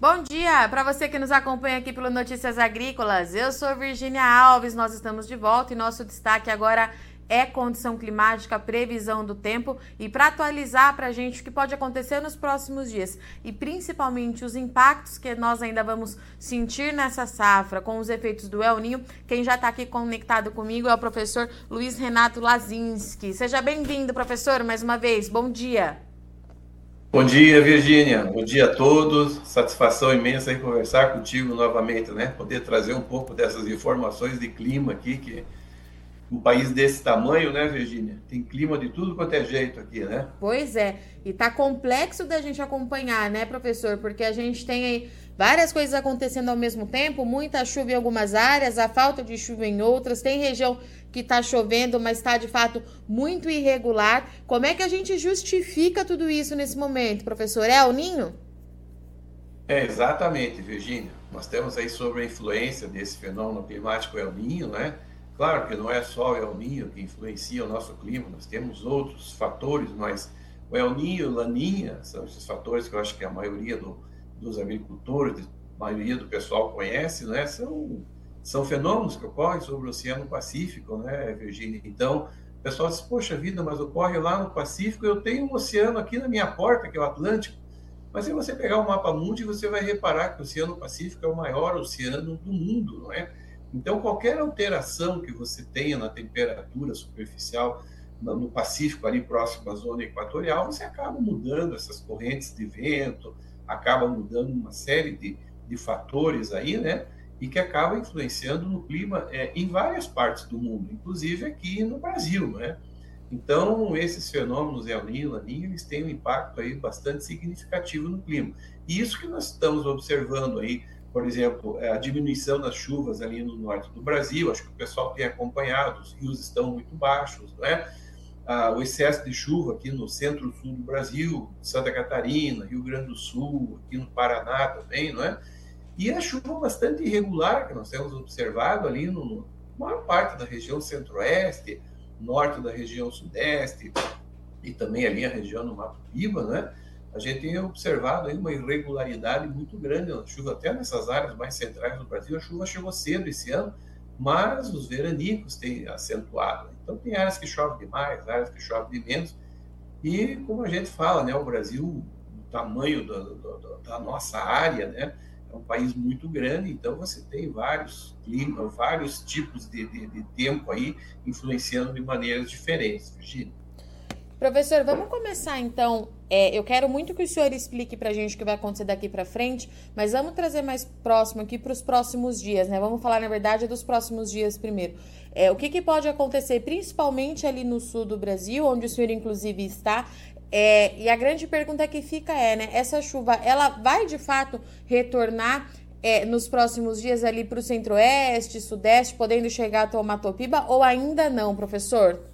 Bom dia para você que nos acompanha aqui pelo Notícias Agrícolas. Eu sou Virginia Alves, nós estamos de volta e nosso destaque agora é condição climática, previsão do tempo e para atualizar para a gente o que pode acontecer nos próximos dias e principalmente os impactos que nós ainda vamos sentir nessa safra com os efeitos do El Ninho. Quem já está aqui conectado comigo é o professor Luiz Renato Lazinski. Seja bem-vindo, professor, mais uma vez. Bom dia. Bom dia, Virgínia. Bom dia a todos. Satisfação imensa em conversar contigo novamente, né? Poder trazer um pouco dessas informações de clima aqui que um país desse tamanho, né, Virginia? Tem clima de tudo quanto é jeito aqui, né? Pois é. E tá complexo da gente acompanhar, né, professor? Porque a gente tem aí várias coisas acontecendo ao mesmo tempo, muita chuva em algumas áreas, a falta de chuva em outras, tem região que está chovendo, mas está de fato muito irregular. Como é que a gente justifica tudo isso nesse momento, professor? É o Ninho? É, exatamente, Virginia. Nós temos aí sobre a influência desse fenômeno climático El Ninho, né? Claro que não é só o El Ninho que influencia o nosso clima, nós temos outros fatores, mas o El Ninho Laninha são esses fatores que eu acho que a maioria do, dos agricultores, a maioria do pessoal conhece, né? São, são fenômenos que ocorrem sobre o Oceano Pacífico, né, Virgínia? Então, o pessoal diz, poxa vida, mas ocorre lá no Pacífico, eu tenho um oceano aqui na minha porta, que é o Atlântico. Mas se você pegar o mapa mundi, você vai reparar que o Oceano Pacífico é o maior oceano do mundo, não é? Então, qualquer alteração que você tenha na temperatura superficial no Pacífico, ali próximo à zona equatorial, você acaba mudando essas correntes de vento, acaba mudando uma série de, de fatores aí, né? E que acaba influenciando no clima é, em várias partes do mundo, inclusive aqui no Brasil, né? Então, esses fenômenos El Niño, Laninha, eles têm um impacto aí bastante significativo no clima. E isso que nós estamos observando aí por exemplo, é, a diminuição das chuvas ali no norte do Brasil, acho que o pessoal tem acompanhado, os rios estão muito baixos, né? Ah, o excesso de chuva aqui no centro-sul do Brasil, Santa Catarina, Rio Grande do Sul, aqui no Paraná também, não é? E a chuva bastante irregular que nós temos observado ali no maior parte da região centro-oeste, norte da região sudeste e também ali a região do Mato Piba, né? A gente tem observado aí uma irregularidade muito grande na chuva, até nessas áreas mais centrais do Brasil. A chuva chegou cedo esse ano, mas os veranicos têm acentuado. Então, tem áreas que chove demais, áreas que chove de menos. E, como a gente fala, né, o Brasil, o tamanho do, do, da nossa área, né, é um país muito grande, então você tem vários climas, vários tipos de, de, de tempo aí influenciando de maneiras diferentes, Virginia. Professor, vamos começar então. É, eu quero muito que o senhor explique para a gente o que vai acontecer daqui para frente, mas vamos trazer mais próximo aqui para os próximos dias, né? Vamos falar, na verdade, dos próximos dias primeiro. É, o que, que pode acontecer, principalmente ali no sul do Brasil, onde o senhor inclusive está, é, e a grande pergunta que fica é, né? Essa chuva, ela vai de fato retornar é, nos próximos dias ali para o centro-oeste, sudeste, podendo chegar até o Matopiba, ou ainda não, professor?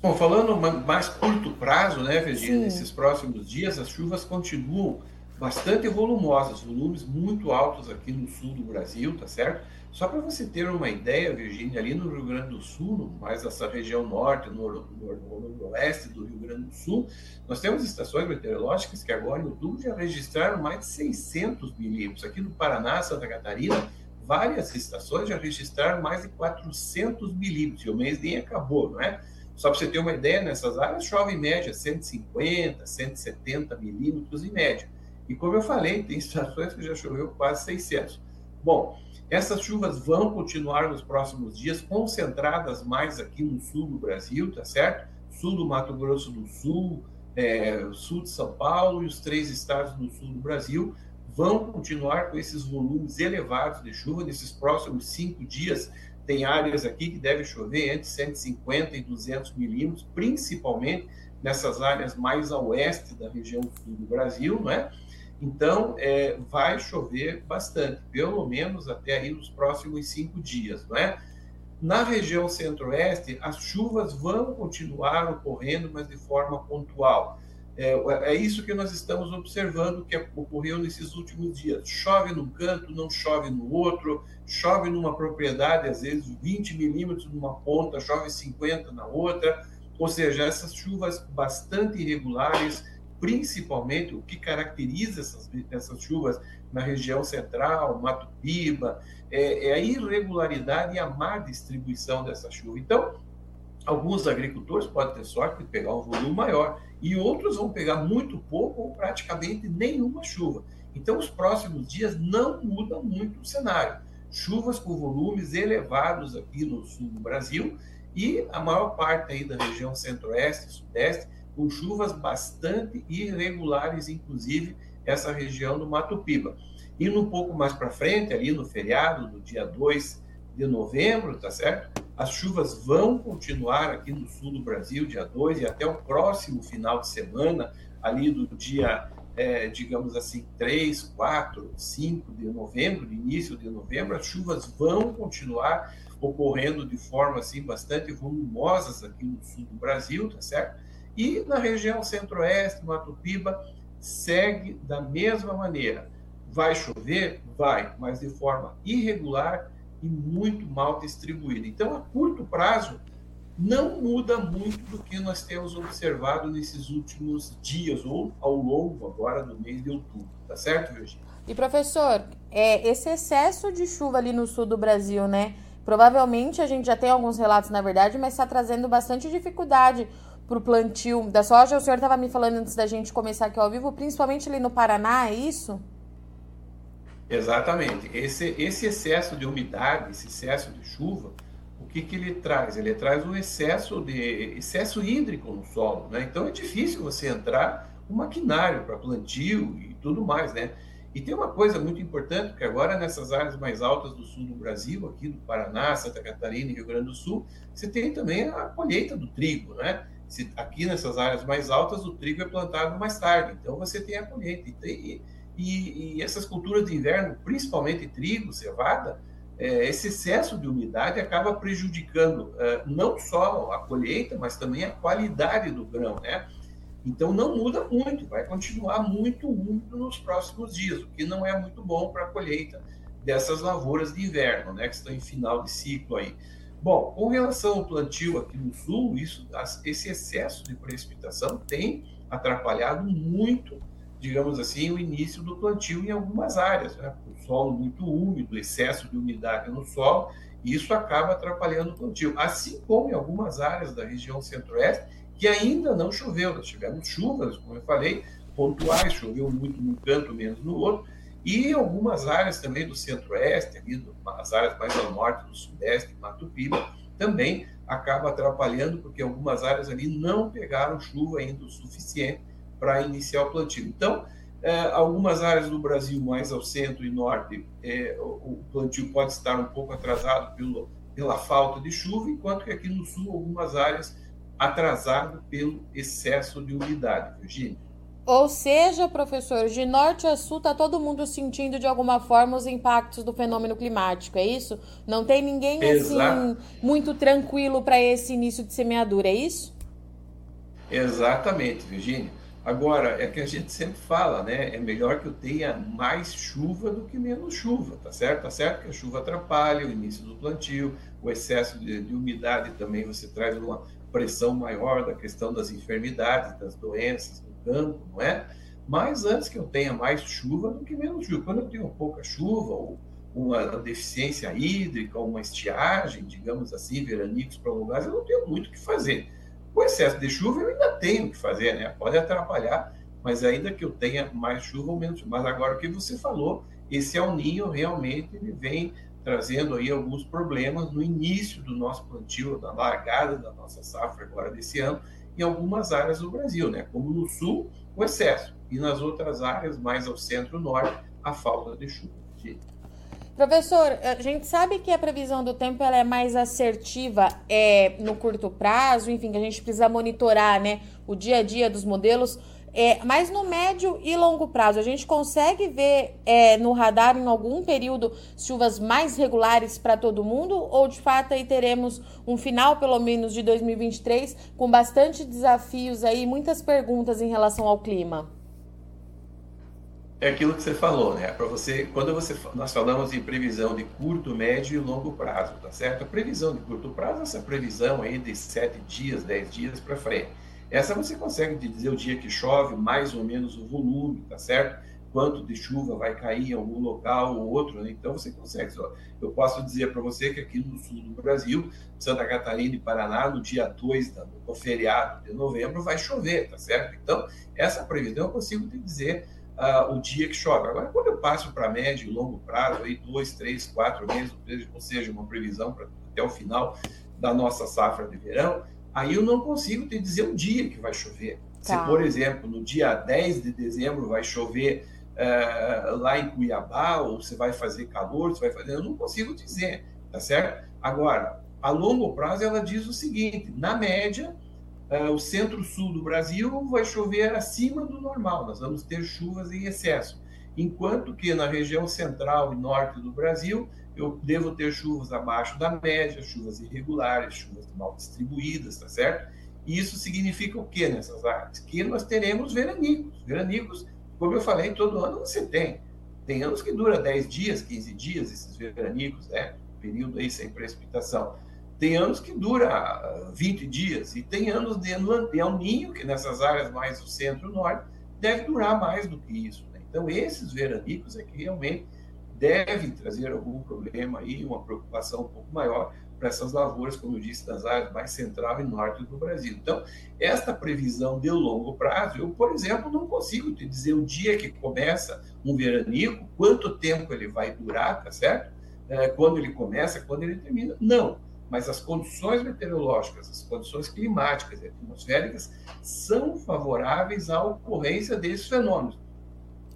Bom, falando mais curto prazo, né, Virginia, nesses próximos dias, as chuvas continuam bastante volumosas, volumes muito altos aqui no sul do Brasil, tá certo? Só para você ter uma ideia, Virgínia, ali no Rio Grande do Sul, mais essa região norte, nor, nor, noroeste do Rio Grande do Sul, nós temos estações meteorológicas que agora em outubro já registraram mais de 600 milímetros. Aqui no Paraná, Santa Catarina, várias estações já registraram mais de 400 milímetros. E o mês nem acabou, não é? Só para você ter uma ideia, nessas áreas chove em média 150, 170 milímetros em média. E como eu falei, tem estações que já choveu quase 600. Bom, essas chuvas vão continuar nos próximos dias, concentradas mais aqui no sul do Brasil, tá certo? Sul do Mato Grosso do Sul, é, sul de São Paulo e os três estados do sul do Brasil vão continuar com esses volumes elevados de chuva nesses próximos cinco dias tem áreas aqui que deve chover entre 150 e 200 milímetros, principalmente nessas áreas mais a oeste da região do Brasil, não é? Então, é, vai chover bastante, pelo menos até aí nos próximos cinco dias, não é? Na região centro-oeste, as chuvas vão continuar ocorrendo, mas de forma pontual. É, é, isso que nós estamos observando que ocorreu nesses últimos dias. Chove num canto, não chove no outro, chove numa propriedade, às vezes 20 milímetros numa ponta, chove 50 na outra. Ou seja, essas chuvas bastante irregulares, principalmente o que caracteriza essas, essas chuvas na região central, Mato Piba, é, é a irregularidade e a má distribuição dessa chuva. Então, alguns agricultores podem ter sorte de pegar um volume maior e outros vão pegar muito pouco ou praticamente nenhuma chuva. Então, os próximos dias não mudam muito o cenário. Chuvas com volumes elevados aqui no sul do Brasil e a maior parte aí da região centro-oeste e sudeste, com chuvas bastante irregulares, inclusive essa região do Mato Piba. E um pouco mais para frente, ali no feriado do dia 2 de novembro, tá certo? As chuvas vão continuar aqui no sul do Brasil, dia 2, e até o próximo final de semana, ali do dia, é, digamos assim, 3, 4, 5 de novembro, início de novembro, as chuvas vão continuar ocorrendo de forma assim bastante volumosas aqui no sul do Brasil, tá certo? E na região centro-oeste, Mato Piba, segue da mesma maneira. Vai chover? Vai, mas de forma irregular e muito mal distribuída. Então, a curto prazo, não muda muito do que nós temos observado nesses últimos dias ou ao longo agora do mês de outubro, tá certo, Virginia? E professor, é, esse excesso de chuva ali no sul do Brasil, né? Provavelmente a gente já tem alguns relatos, na verdade, mas está trazendo bastante dificuldade para o plantio da soja. O senhor estava me falando antes da gente começar aqui ao vivo, principalmente ali no Paraná, é isso? Exatamente. Esse, esse excesso de umidade, esse excesso de chuva, o que, que ele traz? Ele traz um excesso de excesso hídrico no solo, né? Então é difícil você entrar um maquinário para plantio e tudo mais, né? E tem uma coisa muito importante, que agora nessas áreas mais altas do sul do Brasil, aqui do Paraná, Santa Catarina e Rio Grande do Sul, você tem também a colheita do trigo, né? Se, aqui nessas áreas mais altas, o trigo é plantado mais tarde, então você tem a colheita. E, e, e essas culturas de inverno, principalmente trigo, cevada, é, esse excesso de umidade acaba prejudicando é, não só a colheita, mas também a qualidade do grão, né? Então não muda muito, vai continuar muito úmido nos próximos dias, o que não é muito bom para a colheita dessas lavouras de inverno, né, que estão em final de ciclo aí. Bom, com relação ao plantio aqui no sul, isso, esse excesso de precipitação tem atrapalhado muito, digamos assim, o início do plantio em algumas áreas. Né? O solo muito úmido, excesso de umidade no solo, isso acaba atrapalhando o plantio. Assim como em algumas áreas da região centro-oeste, que ainda não choveu. Nós tivemos chuvas, como eu falei, pontuais, choveu muito num canto, menos no outro, e algumas áreas também do centro-oeste, ali, as áreas mais ao norte, do sudeste, Mato Piba, também acaba atrapalhando, porque algumas áreas ali não pegaram chuva ainda o suficiente para iniciar o plantio. Então, é, algumas áreas do Brasil, mais ao centro e norte, é, o, o plantio pode estar um pouco atrasado pelo, pela falta de chuva, enquanto que aqui no sul, algumas áreas atrasado pelo excesso de umidade, Virginia. Ou seja, professor, de norte a sul está todo mundo sentindo de alguma forma os impactos do fenômeno climático, é isso? Não tem ninguém Exato. assim muito tranquilo para esse início de semeadura, é isso? Exatamente, Virginia. Agora, é que a gente sempre fala, né? É melhor que eu tenha mais chuva do que menos chuva, tá certo? Tá certo que a chuva atrapalha o início do plantio, o excesso de, de umidade também você traz uma, pressão maior da questão das enfermidades, das doenças no campo, não é? Mas antes que eu tenha mais chuva do que menos chuva. Quando eu tenho pouca chuva, ou uma deficiência hídrica, uma estiagem, digamos assim, veranicos prolongados, eu não tenho muito o que fazer. Com excesso de chuva, eu ainda tenho o que fazer, né? Pode atrapalhar, mas ainda que eu tenha mais chuva ou menos chuva. Mas agora o que você falou, esse El Ninho realmente ele vem trazendo aí alguns problemas no início do nosso plantio, na largada da nossa safra agora desse ano, em algumas áreas do Brasil, né? como no sul, o excesso, e nas outras áreas, mais ao centro-norte, a falta de chuva. Professor, a gente sabe que a previsão do tempo ela é mais assertiva é, no curto prazo, enfim, que a gente precisa monitorar né, o dia a dia dos modelos. É, mas no médio e longo prazo, a gente consegue ver é, no radar em algum período chuvas mais regulares para todo mundo? Ou de fato aí teremos um final, pelo menos, de 2023 com bastante desafios aí, muitas perguntas em relação ao clima? É aquilo que você falou, né? Para você, quando você nós falamos em previsão de curto, médio e longo prazo, tá certo? A previsão de curto prazo, essa previsão aí de sete dias, dez dias para frente Essa você consegue dizer o dia que chove, mais ou menos o volume, tá certo? Quanto de chuva vai cair em algum local ou outro, né? Então você consegue. Eu posso dizer para você que aqui no sul do Brasil, Santa Catarina e Paraná, no dia 2 do feriado de novembro, vai chover, tá certo? Então, essa previsão eu consigo te dizer uh, o dia que chove. Agora, quando eu passo para médio e longo prazo, aí dois, três, quatro meses, ou seja, uma previsão para até o final da nossa safra de verão, aí eu não consigo te dizer o dia que vai chover. Tá. Se, por exemplo, no dia 10 de dezembro vai chover uh, lá em Cuiabá, ou você vai fazer calor, você vai fazer. Eu não consigo dizer, tá certo? Agora, a longo prazo, ela diz o seguinte: na média, uh, o centro-sul do Brasil vai chover acima do normal, nós vamos ter chuvas em excesso. Enquanto que na região central e norte do Brasil, eu devo ter chuvas abaixo da média, chuvas irregulares, chuvas mal distribuídas, tá certo? E isso significa o que nessas áreas? Que nós teremos veranicos. Veranicos, como eu falei, todo ano você tem. Tem anos que dura 10 dias, 15 dias, esses veranicos, né? Período aí sem precipitação. Tem anos que dura 20 dias, e tem anos de El Ninho, que nessas áreas mais do centro-norte, deve durar mais do que isso. Né? Então, esses veranicos é que realmente devem trazer algum problema aí, uma preocupação um pouco maior para essas lavouras, como eu disse, das áreas mais central e norte do Brasil. Então, esta previsão de longo prazo, eu, por exemplo, não consigo te dizer o dia que começa um veranico, quanto tempo ele vai durar, tá certo? É, quando ele começa, quando ele termina. Não mas as condições meteorológicas, as condições climáticas e atmosféricas são favoráveis à ocorrência desses fenômenos.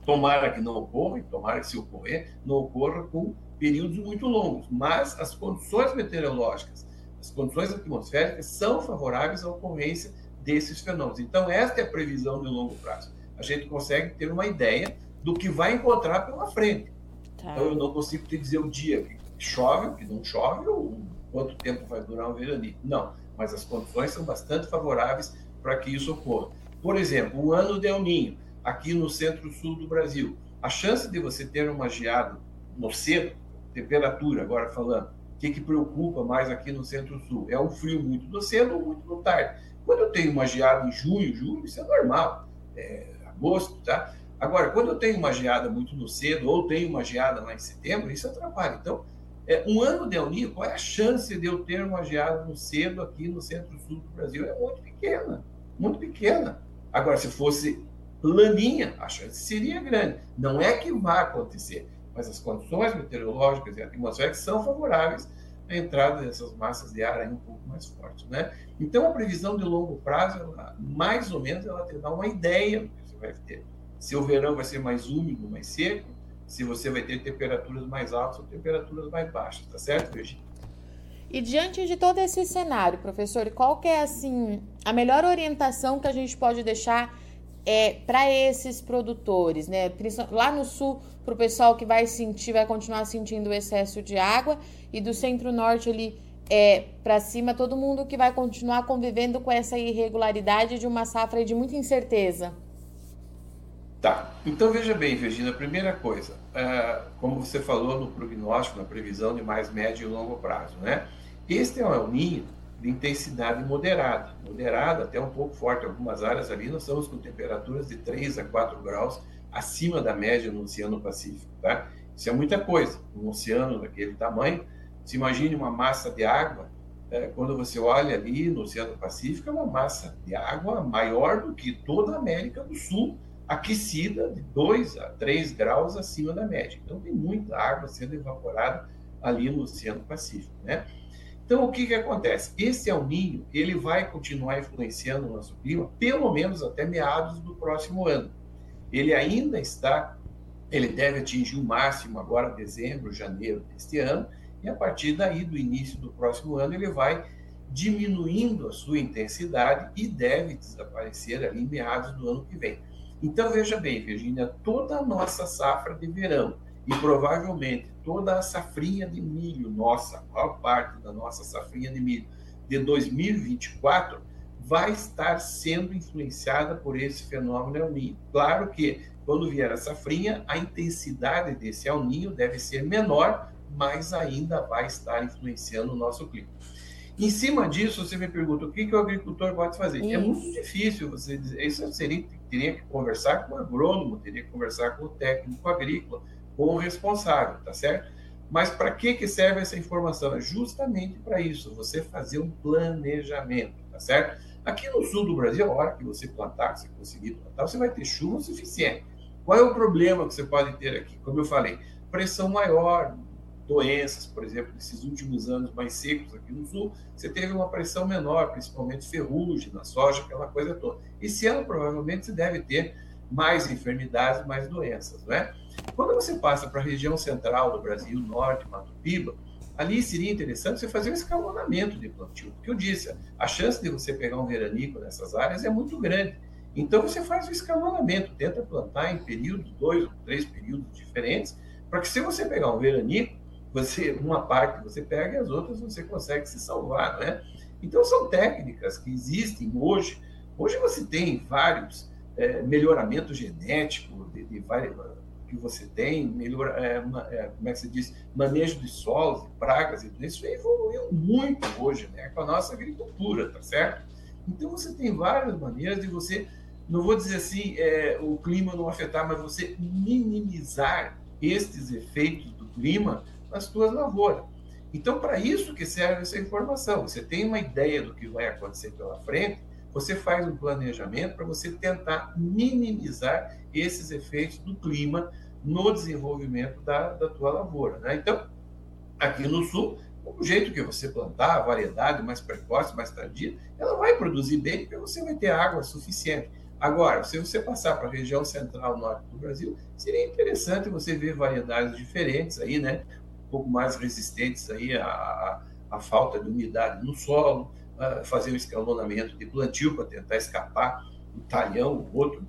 Tomara que não ocorra, e tomara que se ocorrer, não ocorra com períodos muito longos, mas as condições meteorológicas, as condições atmosféricas são favoráveis à ocorrência desses fenômenos. Então, esta é a previsão de longo prazo. A gente consegue ter uma ideia do que vai encontrar pela frente. Tá. Então, eu não consigo te dizer o dia que chove, que não chove, ou quanto tempo vai durar um veranico. Não, mas as condições são bastante favoráveis para que isso ocorra. Por exemplo, o ano de El Ninho, aqui no centro-sul do Brasil, a chance de você ter uma geada no cedo, temperatura, agora falando, o que, que preocupa mais aqui no centro-sul? É um frio muito no cedo ou muito no tarde. Quando eu tenho uma geada em junho, julho, isso é normal, é agosto, tá? Agora, quando eu tenho uma geada muito no cedo ou tenho uma geada lá em setembro, isso atrapalha. Então, é, um ano de El Niño, qual é a chance de eu ter uma geada cedo aqui no centro-sul do Brasil? É muito pequena, muito pequena. Agora, se fosse laninha, a chance seria grande. Não é que vai acontecer, mas as condições meteorológicas e atmosféricas são favoráveis à entrada dessas massas de ar aí um pouco mais fortes, né? Então, a previsão de longo prazo, ela, mais ou menos, ela te dá uma ideia do que você vai ter. Se o verão vai ser mais úmido, mais seco, se você vai ter temperaturas mais altas ou temperaturas mais baixas, tá certo, Virginia? E diante de todo esse cenário, professor, qual que é assim a melhor orientação que a gente pode deixar é, para esses produtores, né? Lá no sul, para o pessoal que vai sentir, vai continuar sentindo o excesso de água, e do centro-norte ali é, para cima, todo mundo que vai continuar convivendo com essa irregularidade de uma safra de muita incerteza. Tá. Então veja bem, Virginia, primeira coisa, é, como você falou no prognóstico, na previsão de mais médio e longo prazo, né? Este é um El Ninho de intensidade moderada, moderada até um pouco forte. Algumas áreas ali nós estamos com temperaturas de 3 a 4 graus acima da média no Oceano Pacífico, tá? Isso é muita coisa. Um oceano daquele tamanho, se imagine uma massa de água, é, quando você olha ali no Oceano Pacífico, é uma massa de água maior do que toda a América do Sul, aquecida de 2 a 3 graus acima da média. Então, tem muita água sendo evaporada ali no Oceano Pacífico, né? Então, o que, que acontece? Esse El Ninho, ele vai continuar influenciando o nosso clima, pelo menos até meados do próximo ano. Ele ainda está, ele deve atingir o máximo agora, dezembro, janeiro deste ano, e a partir daí, do início do próximo ano, ele vai diminuindo a sua intensidade e deve desaparecer ali em meados do ano que vem. Então, veja bem, Virginia, toda a nossa safra de verão e provavelmente toda a safrinha de milho nossa, a maior parte da nossa safrinha de milho de 2024 vai estar sendo influenciada por esse fenômeno El Ninho. Claro que quando vier a safrinha, a intensidade desse El Ninho deve ser menor, mas ainda vai estar influenciando o nosso clima. Em cima disso, você me pergunta o que, que o agricultor pode fazer. Isso. É muito difícil você dizer. Isso seria, teria que conversar com o agrônomo, teria que conversar com o técnico agrícola, com o responsável, tá certo? Mas para que, que serve essa informação? É justamente para isso, você fazer um planejamento, tá certo? Aqui no sul do Brasil, a hora que você plantar, que você conseguir plantar, você vai ter chuva suficiente. Qual é o problema que você pode ter aqui? Como eu falei, pressão maior, doenças, por exemplo, nesses últimos anos mais secos aqui no sul, você teve uma pressão menor, principalmente ferrugem na soja, aquela coisa toda. Esse ano, provavelmente, você deve ter mais enfermidades, mais doenças, não é? Quando você passa para a região central do Brasil, norte, Mato Piba, ali seria interessante você fazer um escalonamento de plantio, porque eu disse, a chance de você pegar um veranico nessas áreas é muito grande. Então você faz o escalonamento, tenta plantar em períodos, dois ou três períodos diferentes, para que se você pegar um veranico, você uma parte você pega e as outras você consegue se salvar, né? Então são técnicas que existem hoje. Hoje você tem vários é, melhoramentos genéticos de, de várias que você tem, melhor, é, é, como é que se diz, manejo de solos, de pragas e tudo isso evoluiu muito hoje, né, com a nossa agricultura, tá certo? Então você tem várias maneiras de você, não vou dizer assim, é, o clima não afetar, mas você minimizar estes efeitos do clima nas suas lavouras. Então, para isso que serve essa informação. Você tem uma ideia do que vai acontecer pela frente, você faz um planejamento para você tentar minimizar esses efeitos do clima no desenvolvimento da, da tua lavoura. Né? Então, aqui no sul, o jeito que você plantar, a variedade mais precoce, mais tardia, ela vai produzir bem, porque você vai ter água suficiente. Agora, se você passar para a região central norte do Brasil, seria interessante você ver variedades diferentes aí, né? Pouco mais resistentes aí à, à falta de umidade no solo, fazer um escalonamento de plantio para tentar escapar um talhão, outro,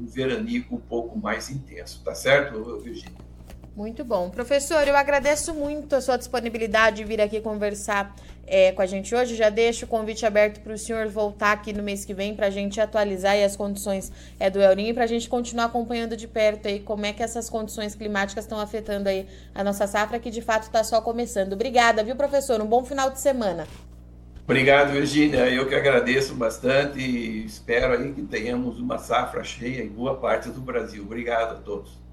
um veranico um pouco mais intenso, tá certo, Virginia? Muito bom. Professor, eu agradeço muito a sua disponibilidade de vir aqui conversar é, com a gente hoje. Já deixo o convite aberto para o senhor voltar aqui no mês que vem para a gente atualizar as condições é, do El e para a gente continuar acompanhando de perto aí como é que essas condições climáticas estão afetando aí a nossa safra, que de fato está só começando. Obrigada, viu, professor? Um bom final de semana. Obrigado, Virginia. Eu que agradeço bastante e espero aí que tenhamos uma safra cheia em boa parte do Brasil. Obrigado a todos.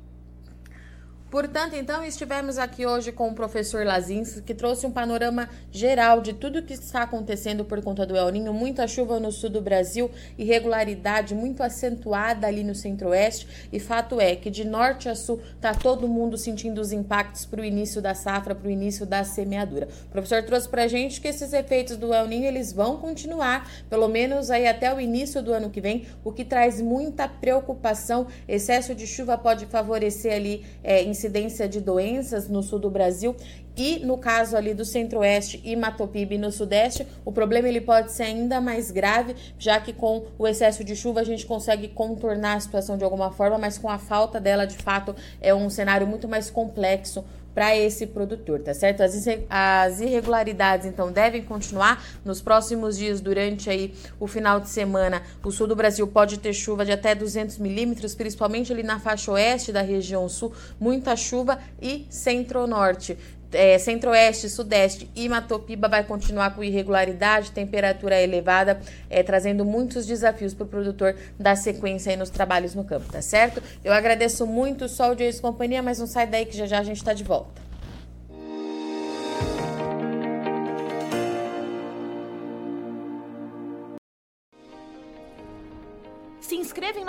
Portanto, então, estivemos aqui hoje com o professor Lazins, que trouxe um panorama geral de tudo o que está acontecendo por conta do El Ninho, muita chuva no sul do Brasil, irregularidade muito acentuada ali no centro-oeste, e fato é que de norte a sul está todo mundo sentindo os impactos para o início da safra, para o início da semeadura. O professor trouxe para a gente que esses efeitos do El Ninho eles vão continuar, pelo menos aí até o início do ano que vem, o que traz muita preocupação. Excesso de chuva pode favorecer ali é, incidência de doenças no sul do Brasil e no caso ali do centro-oeste e Matopiba no sudeste, o problema ele pode ser ainda mais grave, já que com o excesso de chuva a gente consegue contornar a situação de alguma forma, mas com a falta dela, de fato, é um cenário muito mais complexo para esse produtor, tá certo? As, irregularidades, então, devem continuar nos próximos dias, durante aí o final de semana. O sul do Brasil pode ter chuva de até 200 milímetros, principalmente ali na faixa oeste da região sul, muita chuva e centro-norte é, centro-oeste, sudeste e Matopiba vai continuar com irregularidade, temperatura elevada, é, trazendo muitos desafios para o produtor dar sequência nos trabalhos no campo, tá certo? Eu agradeço muito o dia e companhia, mas não sai daí que já já a gente está de volta.